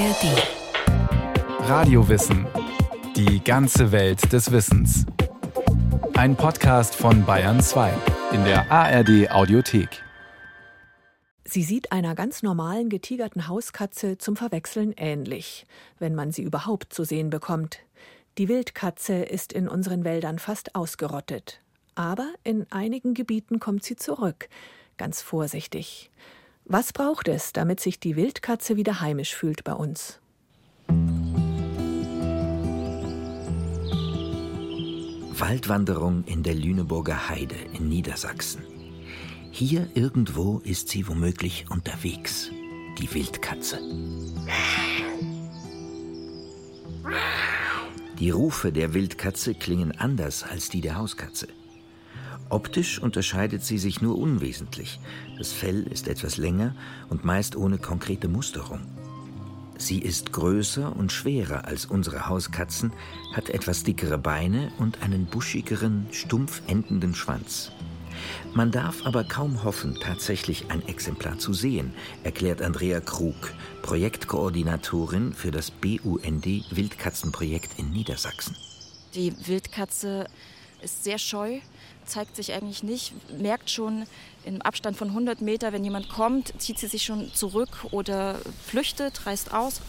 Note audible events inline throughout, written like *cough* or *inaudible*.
ARD. Radiowissen. Die ganze Welt des Wissens. Ein Podcast von Bayern 2 in der ARD Audiothek. Sie sieht einer ganz normalen getigerten Hauskatze zum Verwechseln ähnlich, wenn man sie überhaupt zu sehen bekommt. Die Wildkatze ist in unseren Wäldern fast ausgerottet. Aber in einigen Gebieten kommt sie zurück, ganz vorsichtig. Was braucht es, damit sich die Wildkatze wieder heimisch fühlt bei uns? Waldwanderung in der Lüneburger Heide in Niedersachsen. Hier irgendwo ist sie womöglich unterwegs, die Wildkatze. Die Rufe der Wildkatze klingen anders als die der Hauskatze. Optisch unterscheidet sie sich nur unwesentlich. Das Fell ist etwas länger und meist ohne konkrete Musterung. Sie ist größer und schwerer als unsere Hauskatzen, hat etwas dickere Beine und einen buschigeren, stumpf endenden Schwanz. Man darf aber kaum hoffen, tatsächlich ein Exemplar zu sehen, erklärt Andrea Krug, Projektkoordinatorin für das BUND Wildkatzenprojekt in Niedersachsen. Die Wildkatze ist sehr scheu, zeigt sich eigentlich nicht, merkt schon im Abstand von 100 Meter, wenn jemand kommt, zieht sie sich schon zurück oder flüchtet, reißt aus.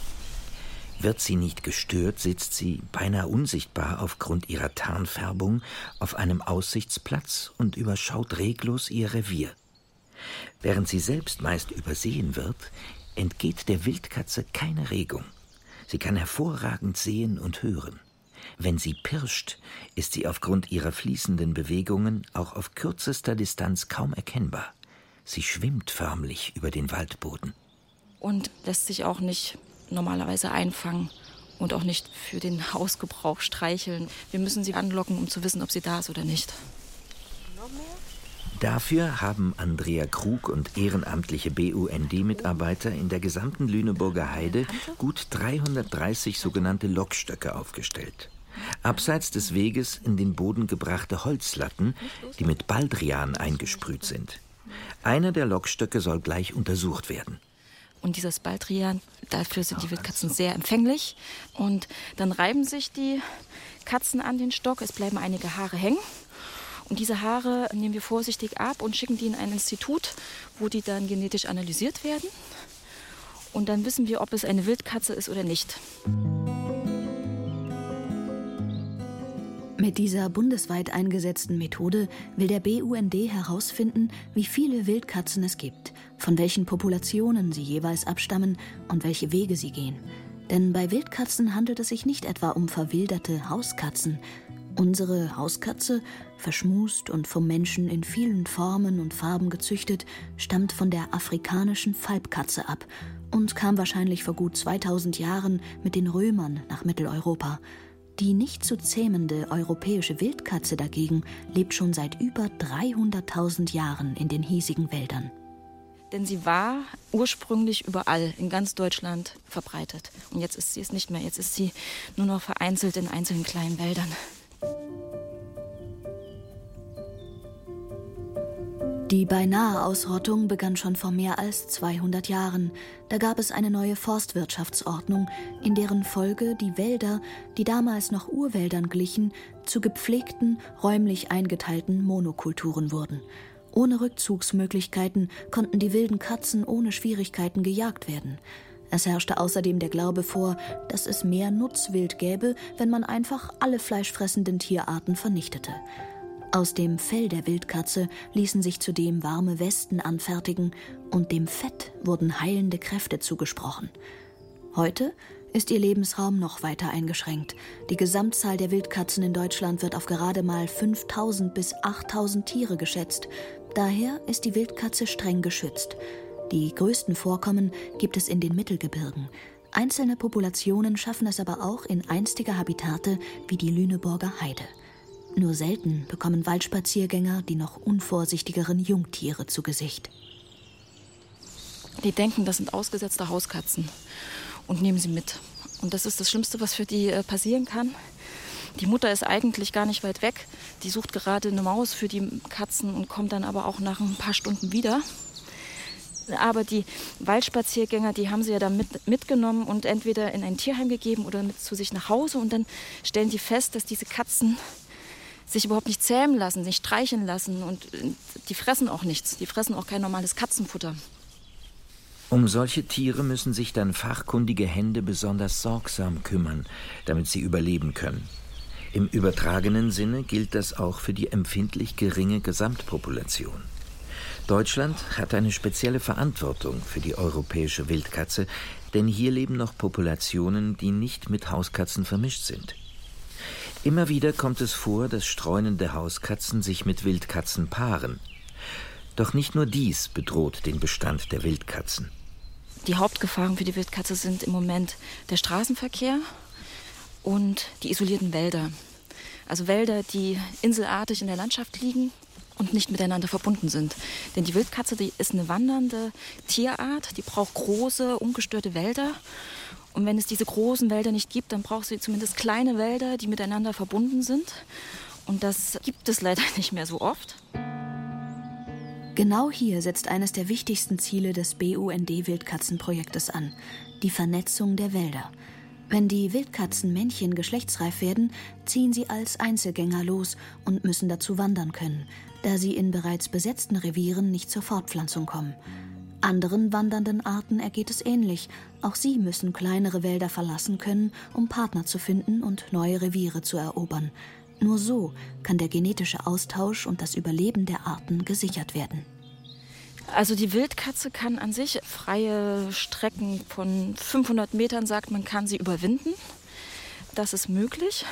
Wird sie nicht gestört, sitzt sie, beinahe unsichtbar aufgrund ihrer Tarnfärbung, auf einem Aussichtsplatz und überschaut reglos ihr Revier. Während sie selbst meist übersehen wird, entgeht der Wildkatze keine Regung. Sie kann hervorragend sehen und hören. Wenn sie pirscht, ist sie aufgrund ihrer fließenden Bewegungen auch auf kürzester Distanz kaum erkennbar. Sie schwimmt förmlich über den Waldboden. Und lässt sich auch nicht normalerweise einfangen und auch nicht für den Hausgebrauch streicheln. Wir müssen sie anlocken, um zu wissen, ob sie da ist oder nicht. Dafür haben Andrea Krug und ehrenamtliche BUND-Mitarbeiter in der gesamten Lüneburger Heide gut 330 sogenannte Lockstöcke aufgestellt. Abseits des Weges in den Boden gebrachte Holzlatten, die mit Baldrian eingesprüht sind. Einer der Lockstöcke soll gleich untersucht werden. Und dieses Baldrian, dafür sind die Wildkatzen sehr empfänglich. Und dann reiben sich die Katzen an den Stock, es bleiben einige Haare hängen. Und diese Haare nehmen wir vorsichtig ab und schicken die in ein Institut, wo die dann genetisch analysiert werden. Und dann wissen wir, ob es eine Wildkatze ist oder nicht. Mit dieser bundesweit eingesetzten Methode will der BUND herausfinden, wie viele Wildkatzen es gibt, von welchen Populationen sie jeweils abstammen und welche Wege sie gehen. Denn bei Wildkatzen handelt es sich nicht etwa um verwilderte Hauskatzen. Unsere Hauskatze, verschmust und vom Menschen in vielen Formen und Farben gezüchtet, stammt von der afrikanischen Falbkatze ab und kam wahrscheinlich vor gut 2000 Jahren mit den Römern nach Mitteleuropa. Die nicht zu zähmende europäische Wildkatze dagegen lebt schon seit über 300.000 Jahren in den hiesigen Wäldern. Denn sie war ursprünglich überall in ganz Deutschland verbreitet. Und jetzt ist sie es nicht mehr. Jetzt ist sie nur noch vereinzelt in einzelnen kleinen Wäldern. Die beinahe Ausrottung begann schon vor mehr als 200 Jahren. Da gab es eine neue Forstwirtschaftsordnung, in deren Folge die Wälder, die damals noch Urwäldern glichen, zu gepflegten, räumlich eingeteilten Monokulturen wurden. Ohne Rückzugsmöglichkeiten konnten die wilden Katzen ohne Schwierigkeiten gejagt werden. Es herrschte außerdem der Glaube vor, dass es mehr Nutzwild gäbe, wenn man einfach alle fleischfressenden Tierarten vernichtete. Aus dem Fell der Wildkatze ließen sich zudem warme Westen anfertigen und dem Fett wurden heilende Kräfte zugesprochen. Heute ist ihr Lebensraum noch weiter eingeschränkt. Die Gesamtzahl der Wildkatzen in Deutschland wird auf gerade mal 5000 bis 8000 Tiere geschätzt. Daher ist die Wildkatze streng geschützt. Die größten Vorkommen gibt es in den Mittelgebirgen. Einzelne Populationen schaffen es aber auch in einstige Habitate wie die Lüneburger Heide. Nur selten bekommen Waldspaziergänger die noch unvorsichtigeren Jungtiere zu Gesicht. Die denken, das sind ausgesetzte Hauskatzen und nehmen sie mit. Und das ist das Schlimmste, was für die äh, passieren kann. Die Mutter ist eigentlich gar nicht weit weg. Die sucht gerade eine Maus für die Katzen und kommt dann aber auch nach ein paar Stunden wieder. Aber die Waldspaziergänger, die haben sie ja dann mit, mitgenommen und entweder in ein Tierheim gegeben oder mit zu sich nach Hause. Und dann stellen die fest, dass diese Katzen sich überhaupt nicht zähmen lassen, sich streicheln lassen. Und äh, die fressen auch nichts. Die fressen auch kein normales Katzenfutter. Um solche Tiere müssen sich dann fachkundige Hände besonders sorgsam kümmern, damit sie überleben können. Im übertragenen Sinne gilt das auch für die empfindlich geringe Gesamtpopulation. Deutschland hat eine spezielle Verantwortung für die europäische Wildkatze, denn hier leben noch Populationen, die nicht mit Hauskatzen vermischt sind. Immer wieder kommt es vor, dass streunende Hauskatzen sich mit Wildkatzen paaren. Doch nicht nur dies bedroht den Bestand der Wildkatzen. Die Hauptgefahren für die Wildkatze sind im Moment der Straßenverkehr und die isolierten Wälder. Also Wälder, die inselartig in der Landschaft liegen und nicht miteinander verbunden sind. Denn die Wildkatze, die ist eine wandernde Tierart, die braucht große, ungestörte Wälder. Und wenn es diese großen Wälder nicht gibt, dann braucht sie zumindest kleine Wälder, die miteinander verbunden sind. Und das gibt es leider *laughs* nicht mehr so oft. Genau hier setzt eines der wichtigsten Ziele des BUND-Wildkatzenprojektes an, die Vernetzung der Wälder. Wenn die Wildkatzenmännchen geschlechtsreif werden, ziehen sie als Einzelgänger los und müssen dazu wandern können, da sie in bereits besetzten Revieren nicht zur Fortpflanzung kommen. Anderen wandernden Arten ergeht es ähnlich. Auch sie müssen kleinere Wälder verlassen können, um Partner zu finden und neue Reviere zu erobern. Nur so kann der genetische Austausch und das Überleben der Arten gesichert werden. Also die Wildkatze kann an sich freie Strecken von 500 Metern, sagt man, kann sie überwinden. Das ist möglich.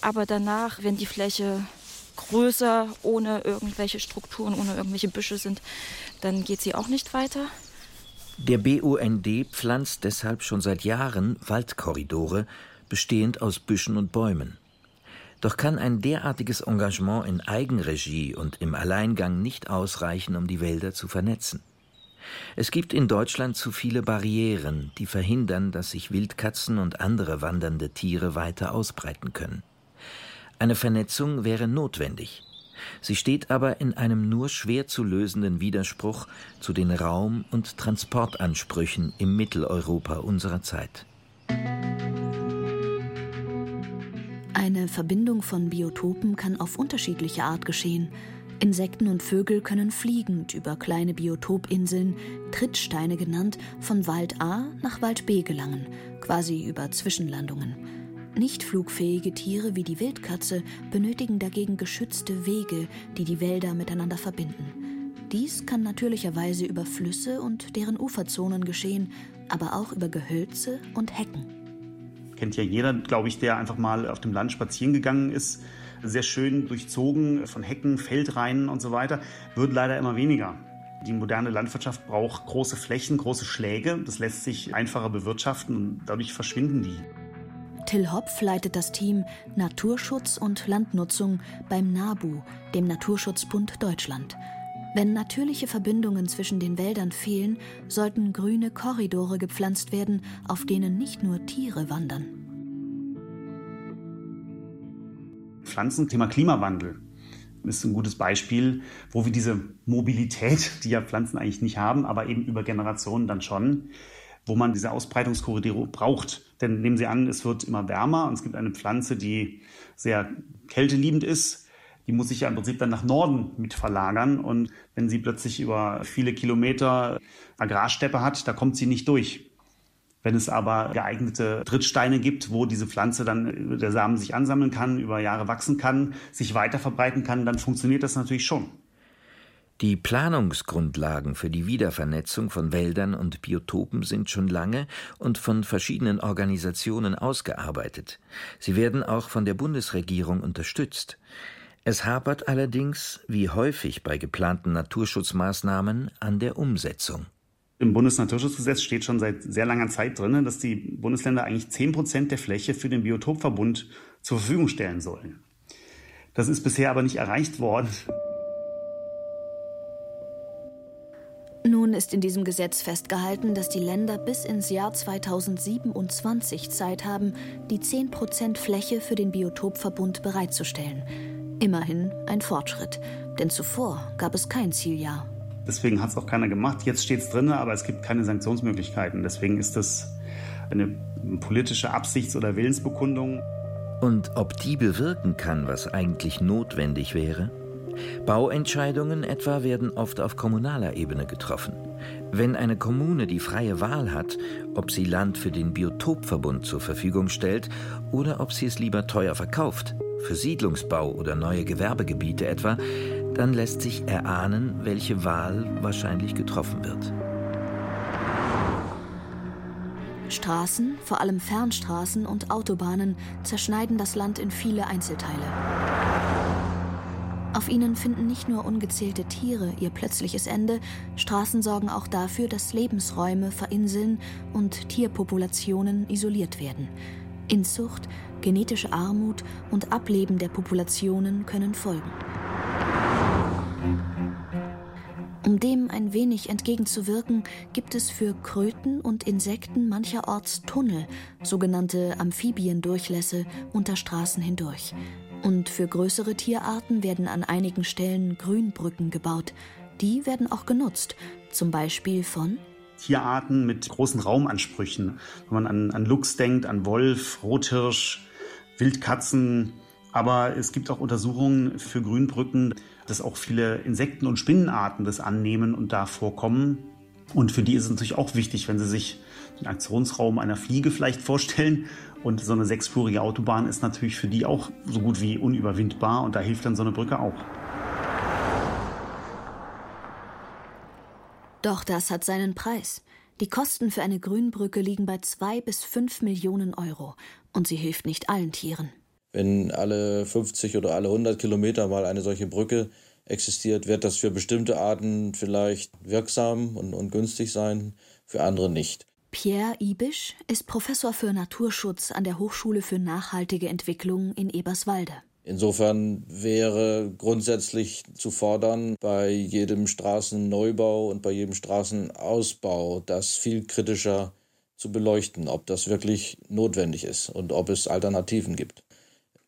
Aber danach, wenn die Fläche größer, ohne irgendwelche Strukturen, ohne irgendwelche Büsche sind, dann geht sie auch nicht weiter. Der BUND pflanzt deshalb schon seit Jahren Waldkorridore, bestehend aus Büschen und Bäumen. Doch kann ein derartiges Engagement in Eigenregie und im Alleingang nicht ausreichen, um die Wälder zu vernetzen. Es gibt in Deutschland zu viele Barrieren, die verhindern, dass sich Wildkatzen und andere wandernde Tiere weiter ausbreiten können. Eine Vernetzung wäre notwendig. Sie steht aber in einem nur schwer zu lösenden Widerspruch zu den Raum- und Transportansprüchen im Mitteleuropa unserer Zeit. Eine Verbindung von Biotopen kann auf unterschiedliche Art geschehen. Insekten und Vögel können fliegend über kleine Biotopinseln, Trittsteine genannt, von Wald A nach Wald B gelangen, quasi über Zwischenlandungen. Nicht flugfähige Tiere wie die Wildkatze benötigen dagegen geschützte Wege, die die Wälder miteinander verbinden. Dies kann natürlicherweise über Flüsse und deren Uferzonen geschehen, aber auch über Gehölze und Hecken kennt ja jeder, glaube ich, der einfach mal auf dem Land spazieren gegangen ist. Sehr schön durchzogen von Hecken, Feldreinen und so weiter. Wird leider immer weniger. Die moderne Landwirtschaft braucht große Flächen, große Schläge. Das lässt sich einfacher bewirtschaften und dadurch verschwinden die. Till Hopf leitet das Team Naturschutz und Landnutzung beim NABU, dem Naturschutzbund Deutschland. Wenn natürliche Verbindungen zwischen den Wäldern fehlen, sollten grüne Korridore gepflanzt werden, auf denen nicht nur Tiere wandern. Pflanzen, Thema Klimawandel ist ein gutes Beispiel, wo wir diese Mobilität, die ja Pflanzen eigentlich nicht haben, aber eben über Generationen dann schon, wo man diese Ausbreitungskorridore braucht. Denn nehmen Sie an, es wird immer wärmer und es gibt eine Pflanze, die sehr kälteliebend ist die muss sich ja im Prinzip dann nach Norden mit verlagern. Und wenn sie plötzlich über viele Kilometer Agrarsteppe hat, da kommt sie nicht durch. Wenn es aber geeignete Trittsteine gibt, wo diese Pflanze dann, der Samen sich ansammeln kann, über Jahre wachsen kann, sich weiter verbreiten kann, dann funktioniert das natürlich schon. Die Planungsgrundlagen für die Wiedervernetzung von Wäldern und Biotopen sind schon lange und von verschiedenen Organisationen ausgearbeitet. Sie werden auch von der Bundesregierung unterstützt. Es hapert allerdings, wie häufig bei geplanten Naturschutzmaßnahmen, an der Umsetzung. Im Bundesnaturschutzgesetz steht schon seit sehr langer Zeit drin, dass die Bundesländer eigentlich 10 Prozent der Fläche für den Biotopverbund zur Verfügung stellen sollen. Das ist bisher aber nicht erreicht worden. Nun ist in diesem Gesetz festgehalten, dass die Länder bis ins Jahr 2027 Zeit haben, die 10 Prozent Fläche für den Biotopverbund bereitzustellen. Immerhin ein Fortschritt, denn zuvor gab es kein Zieljahr. Deswegen hat es auch keiner gemacht. Jetzt steht es drin, aber es gibt keine Sanktionsmöglichkeiten. Deswegen ist das eine politische Absichts- oder Willensbekundung. Und ob die bewirken kann, was eigentlich notwendig wäre? Bauentscheidungen etwa werden oft auf kommunaler Ebene getroffen. Wenn eine Kommune die freie Wahl hat, ob sie Land für den Biotopverbund zur Verfügung stellt oder ob sie es lieber teuer verkauft, für Siedlungsbau oder neue Gewerbegebiete etwa, dann lässt sich erahnen, welche Wahl wahrscheinlich getroffen wird. Straßen, vor allem Fernstraßen und Autobahnen, zerschneiden das Land in viele Einzelteile. Auf ihnen finden nicht nur ungezählte Tiere ihr plötzliches Ende, Straßen sorgen auch dafür, dass Lebensräume verinseln und Tierpopulationen isoliert werden. Inzucht, genetische Armut und Ableben der Populationen können folgen. Um dem ein wenig entgegenzuwirken, gibt es für Kröten und Insekten mancherorts Tunnel, sogenannte Amphibiendurchlässe unter Straßen hindurch. Und für größere Tierarten werden an einigen Stellen Grünbrücken gebaut. Die werden auch genutzt, zum Beispiel von Tierarten mit großen Raumansprüchen. Wenn man an, an Luchs denkt, an Wolf, Rothirsch, Wildkatzen. Aber es gibt auch Untersuchungen für Grünbrücken, dass auch viele Insekten- und Spinnenarten das annehmen und da vorkommen. Und für die ist es natürlich auch wichtig, wenn sie sich den Aktionsraum einer Fliege vielleicht vorstellen. Und so eine sechsspurige Autobahn ist natürlich für die auch so gut wie unüberwindbar. Und da hilft dann so eine Brücke auch. Doch das hat seinen Preis. Die Kosten für eine Grünbrücke liegen bei zwei bis fünf Millionen Euro. Und sie hilft nicht allen Tieren. Wenn alle 50 oder alle 100 Kilometer mal eine solche Brücke existiert, wird das für bestimmte Arten vielleicht wirksam und, und günstig sein, für andere nicht. Pierre Ibisch ist Professor für Naturschutz an der Hochschule für nachhaltige Entwicklung in Eberswalde. Insofern wäre grundsätzlich zu fordern, bei jedem Straßenneubau und bei jedem Straßenausbau das viel kritischer zu beleuchten, ob das wirklich notwendig ist und ob es Alternativen gibt.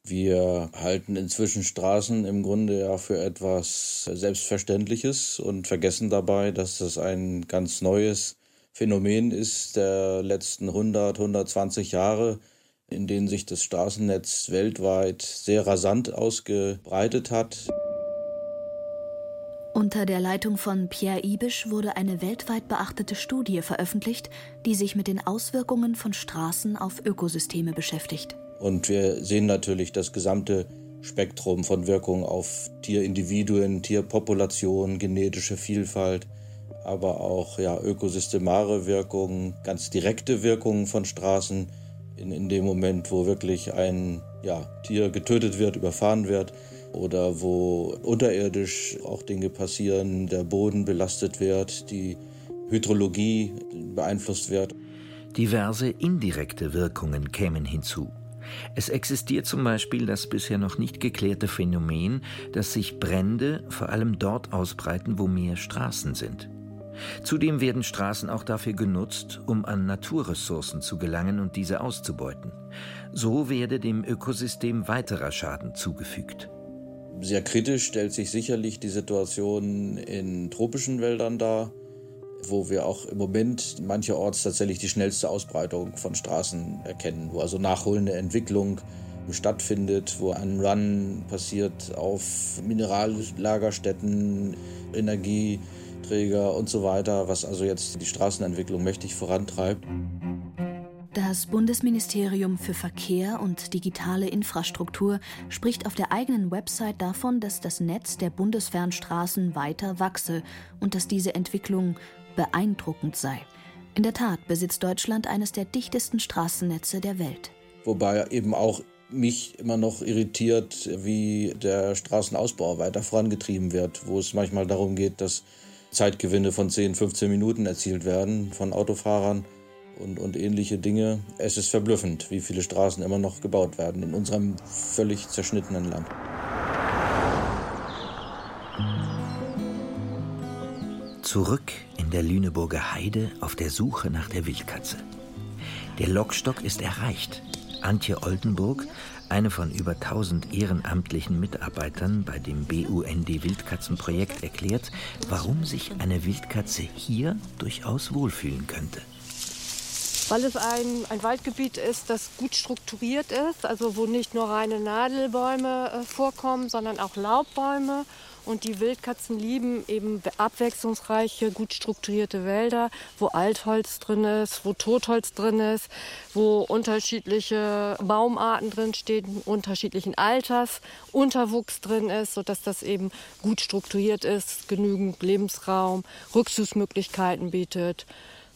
Wir halten inzwischen Straßen im Grunde ja für etwas Selbstverständliches und vergessen dabei, dass das ein ganz neues Phänomen ist der letzten 100, 120 Jahre, in denen sich das Straßennetz weltweit sehr rasant ausgebreitet hat. Unter der Leitung von Pierre Ibisch wurde eine weltweit beachtete Studie veröffentlicht, die sich mit den Auswirkungen von Straßen auf Ökosysteme beschäftigt. Und wir sehen natürlich das gesamte Spektrum von Wirkungen auf Tierindividuen, Tierpopulationen, genetische Vielfalt, aber auch ja, ökosystemare Wirkungen, ganz direkte Wirkungen von Straßen. In, in dem Moment, wo wirklich ein ja, Tier getötet wird, überfahren wird oder wo unterirdisch auch Dinge passieren, der Boden belastet wird, die Hydrologie beeinflusst wird. Diverse indirekte Wirkungen kämen hinzu. Es existiert zum Beispiel das bisher noch nicht geklärte Phänomen, dass sich Brände vor allem dort ausbreiten, wo mehr Straßen sind. Zudem werden Straßen auch dafür genutzt, um an Naturressourcen zu gelangen und diese auszubeuten. So werde dem Ökosystem weiterer Schaden zugefügt. Sehr kritisch stellt sich sicherlich die Situation in tropischen Wäldern dar wo wir auch im Moment mancherorts tatsächlich die schnellste Ausbreitung von Straßen erkennen, wo also nachholende Entwicklung stattfindet, wo ein Run passiert auf Minerallagerstätten, Energieträger und so weiter, was also jetzt die Straßenentwicklung mächtig vorantreibt. Das Bundesministerium für Verkehr und digitale Infrastruktur spricht auf der eigenen Website davon, dass das Netz der Bundesfernstraßen weiter wachse und dass diese Entwicklung beeindruckend sei. In der Tat besitzt Deutschland eines der dichtesten Straßennetze der Welt. Wobei eben auch mich immer noch irritiert, wie der Straßenausbau weiter vorangetrieben wird, wo es manchmal darum geht, dass Zeitgewinne von 10, 15 Minuten erzielt werden von Autofahrern und, und ähnliche Dinge. Es ist verblüffend, wie viele Straßen immer noch gebaut werden in unserem völlig zerschnittenen Land. Zurück in der Lüneburger Heide auf der Suche nach der Wildkatze. Der Lockstock ist erreicht. Antje Oldenburg, eine von über 1000 ehrenamtlichen Mitarbeitern bei dem BUND Wildkatzenprojekt, erklärt, warum sich eine Wildkatze hier durchaus wohlfühlen könnte weil es ein, ein Waldgebiet ist, das gut strukturiert ist, also wo nicht nur reine Nadelbäume äh, vorkommen, sondern auch Laubbäume. Und die Wildkatzen lieben eben abwechslungsreiche, gut strukturierte Wälder, wo Altholz drin ist, wo Totholz drin ist, wo unterschiedliche Baumarten drin stehen, unterschiedlichen Alters, Unterwuchs drin ist, sodass das eben gut strukturiert ist, genügend Lebensraum, Rückzugsmöglichkeiten bietet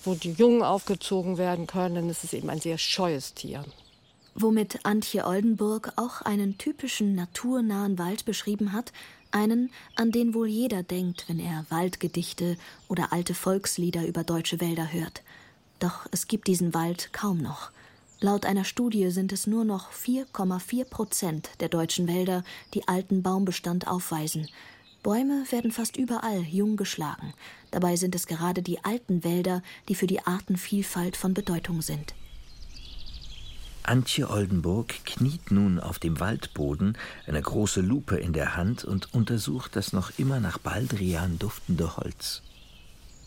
wo die Jungen aufgezogen werden können. Denn es ist eben ein sehr scheues Tier. Womit Antje Oldenburg auch einen typischen naturnahen Wald beschrieben hat, einen, an den wohl jeder denkt, wenn er Waldgedichte oder alte Volkslieder über deutsche Wälder hört. Doch es gibt diesen Wald kaum noch. Laut einer Studie sind es nur noch 4,4 Prozent der deutschen Wälder, die alten Baumbestand aufweisen. Bäume werden fast überall jung geschlagen. Dabei sind es gerade die alten Wälder, die für die Artenvielfalt von Bedeutung sind. Antje Oldenburg kniet nun auf dem Waldboden, eine große Lupe in der Hand und untersucht das noch immer nach Baldrian duftende Holz.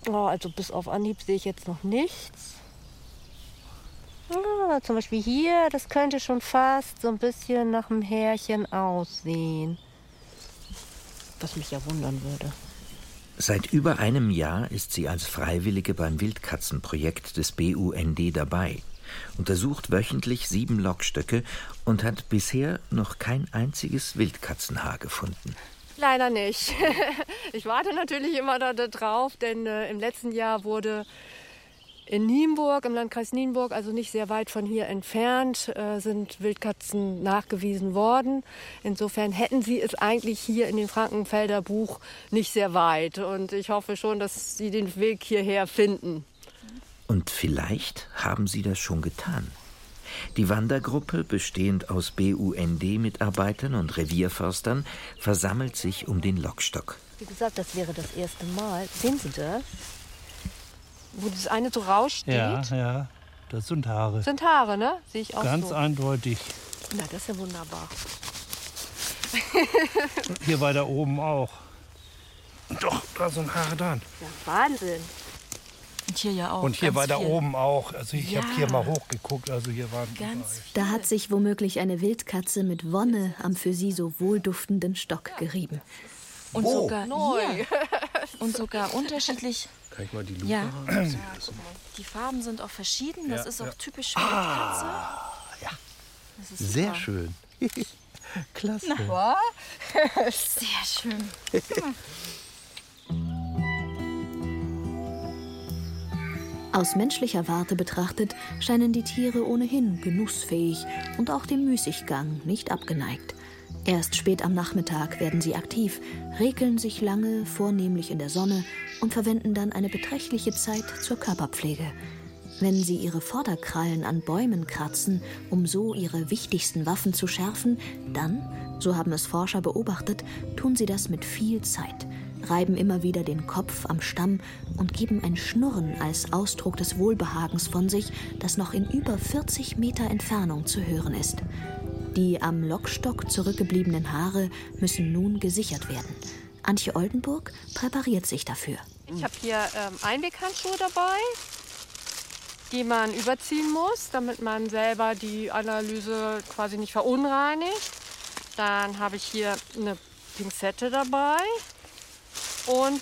Oh, also bis auf Anhieb sehe ich jetzt noch nichts. Ah, zum Beispiel hier, das könnte schon fast so ein bisschen nach einem Härchen aussehen was mich ja wundern würde. Seit über einem Jahr ist sie als Freiwillige beim Wildkatzenprojekt des BUND dabei, untersucht wöchentlich sieben Lockstöcke und hat bisher noch kein einziges Wildkatzenhaar gefunden. Leider nicht. *laughs* Ich warte natürlich immer darauf, denn äh, im letzten Jahr wurde in Nienburg, im Landkreis Nienburg, also nicht sehr weit von hier entfernt, äh, sind Wildkatzen nachgewiesen worden. Insofern hätten sie es eigentlich hier in dem Frankenfelder Buch nicht sehr weit. Und ich hoffe schon, dass sie den Weg hierher finden. Und vielleicht haben sie das schon getan. Die Wandergruppe, bestehend aus BUND-Mitarbeitern und Revierförstern, versammelt sich um den Lockstock. Wie gesagt, das wäre das erste Mal. Sehen Sie das? Wo das eine so raussteht? Ja, ja. Das sind Haare. Das sind Haare, ne? Sehe ich auch Ganz so. eindeutig. Na, das ist ja wunderbar. hier weiter oben auch. Doch, da sind Haare dran. Ja, Wahnsinn. Und hier ja auch. Und hier weiter viel. oben auch. Also ich Ja. habe hier mal hochgeguckt. Also hier waren Ganz Da hat sich womöglich eine Wildkatze mit Wonne am für sie so wohlduftenden Stock gerieben. Und sogar Neu. hier. Und sogar unterschiedlich. Kann ich mal die Lupe Ja. haben? Die Farben sind auch verschieden. Das Ja, ist auch ja. typisch für Wildkatze. ja. Das ist Sehr super. schön. Klasse. Sehr schön. *laughs* *laughs* Aus menschlicher Warte betrachtet scheinen die Tiere ohnehin genussfähig und auch dem Müßiggang nicht abgeneigt. Erst spät am Nachmittag werden sie aktiv, regeln sich lange vornehmlich in der Sonne und verwenden dann eine beträchtliche Zeit zur Körperpflege. Wenn sie ihre Vorderkrallen an Bäumen kratzen, um so ihre wichtigsten Waffen zu schärfen, dann, so haben es Forscher beobachtet, tun sie das mit viel Zeit, reiben immer wieder den Kopf am Stamm und geben ein Schnurren als Ausdruck des Wohlbehagens von sich, das noch in über 40 Meter Entfernung zu hören ist. Die am Lockstock zurückgebliebenen Haare müssen nun gesichert werden. Antje Oldenburg präpariert sich dafür. Ich habe hier ähm, Einweghandschuhe dabei, die man überziehen muss, damit man selber die Analyse quasi nicht verunreinigt. Dann habe ich hier eine Pinzette dabei und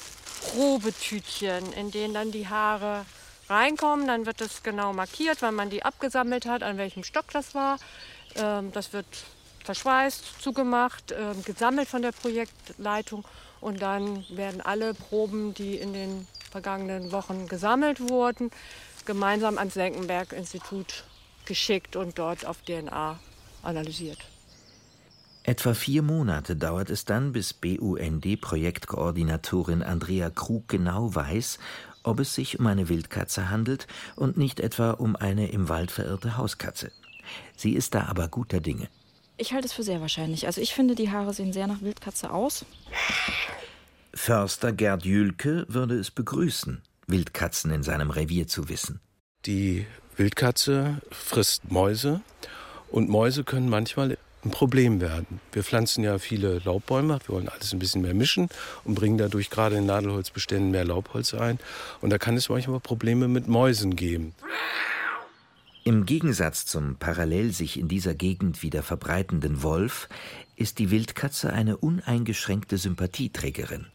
Probetütchen, in denen dann die Haare reinkommen. Dann wird es genau markiert, wann man die abgesammelt hat, an welchem Stock das war. Ähm, das wird verschweißt, zugemacht, ähm, gesammelt von der Projektleitung und dann werden alle Proben, die in den vergangenen Wochen gesammelt wurden, gemeinsam ans Senckenberg-Institut geschickt und dort auf DNA analysiert. Etwa vier Monate dauert es dann, bis BUND-Projektkoordinatorin Andrea Krug genau weiß, ob es sich um eine Wildkatze handelt und nicht etwa um eine im Wald verirrte Hauskatze. Sie ist da aber guter Dinge. Ich halte es für sehr wahrscheinlich. Also ich finde, die Haare sehen sehr nach Wildkatze aus. Förster Gerd Jülke würde es begrüßen, Wildkatzen in seinem Revier zu wissen. Die Wildkatze frisst Mäuse Und Mäuse können manchmal ein Problem werden. Wir pflanzen ja viele Laubbäume, wir wollen alles ein bisschen mehr mischen und bringen dadurch gerade in Nadelholzbeständen mehr Laubholz ein. Und da kann es manchmal Probleme mit Mäusen geben. Im Gegensatz zum parallel sich in dieser Gegend wieder verbreitenden Wolf ist die Wildkatze eine uneingeschränkte Sympathieträgerin.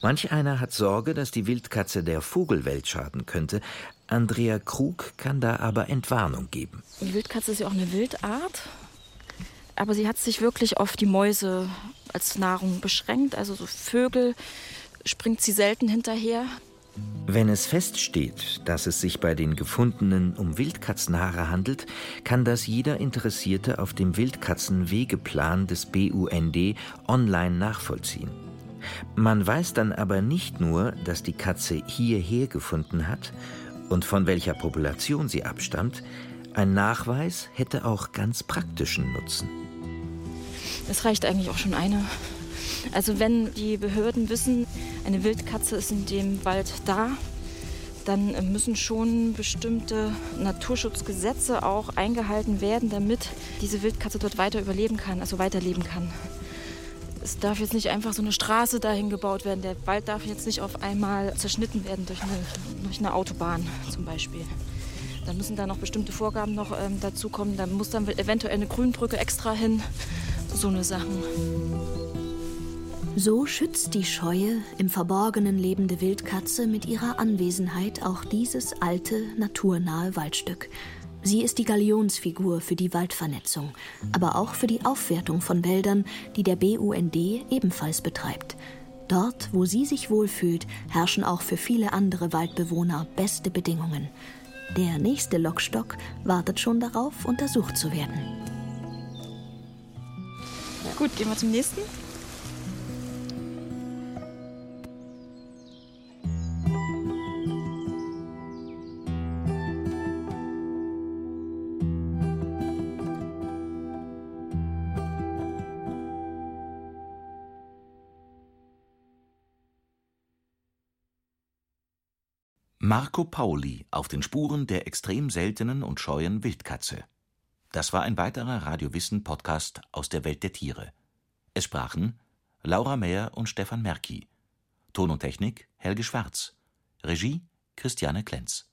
Manch einer hat Sorge, dass die Wildkatze der Vogelwelt schaden könnte. Andrea Krug kann da aber Entwarnung geben. Die Wildkatze ist ja auch eine Wildart aber sie hat sich wirklich auf die Mäuse als Nahrung beschränkt. Also so Vögel springt sie selten hinterher. Wenn es feststeht, dass es sich bei den gefundenen um Wildkatzenhaare handelt, kann das jeder Interessierte auf dem Wildkatzenwegeplan des BUND online nachvollziehen. Man weiß dann aber nicht nur, dass die Katze hierher gefunden hat und von welcher Population sie abstammt, ein Nachweis hätte auch ganz praktischen Nutzen. Es reicht eigentlich auch schon eine. Also wenn die Behörden wissen, eine Wildkatze ist in dem Wald da, dann müssen schon bestimmte Naturschutzgesetze auch eingehalten werden, damit diese Wildkatze dort weiter überleben kann, also weiterleben kann. Es darf jetzt nicht einfach so eine Straße dahin gebaut werden. Der Wald darf jetzt nicht auf einmal zerschnitten werden durch eine, durch eine Autobahn zum Beispiel. Dann müssen da noch bestimmte Vorgaben noch ähm, dazu kommen. Da muss dann eventuell eine Grünbrücke extra hin so eine Sachen. So schützt die scheue, im Verborgenen lebende Wildkatze mit ihrer Anwesenheit auch dieses alte, naturnahe Waldstück. Sie ist die Galionsfigur für die Waldvernetzung, aber auch für die Aufwertung von Wäldern, die der BUND ebenfalls betreibt. Dort, wo sie sich wohlfühlt, herrschen auch für viele andere Waldbewohner beste Bedingungen. Der nächste Lockstock wartet schon darauf, untersucht zu werden. Gut, gehen wir zum nächsten. Marco Pauli auf den Spuren der extrem seltenen und scheuen Wildkatze. Das war ein weiterer Radiowissen Podcast aus der Welt der Tiere. Es sprachen Laura Meyer und Stefan Merki. Ton und Technik Helge Schwarz. Regie Christiane Klenz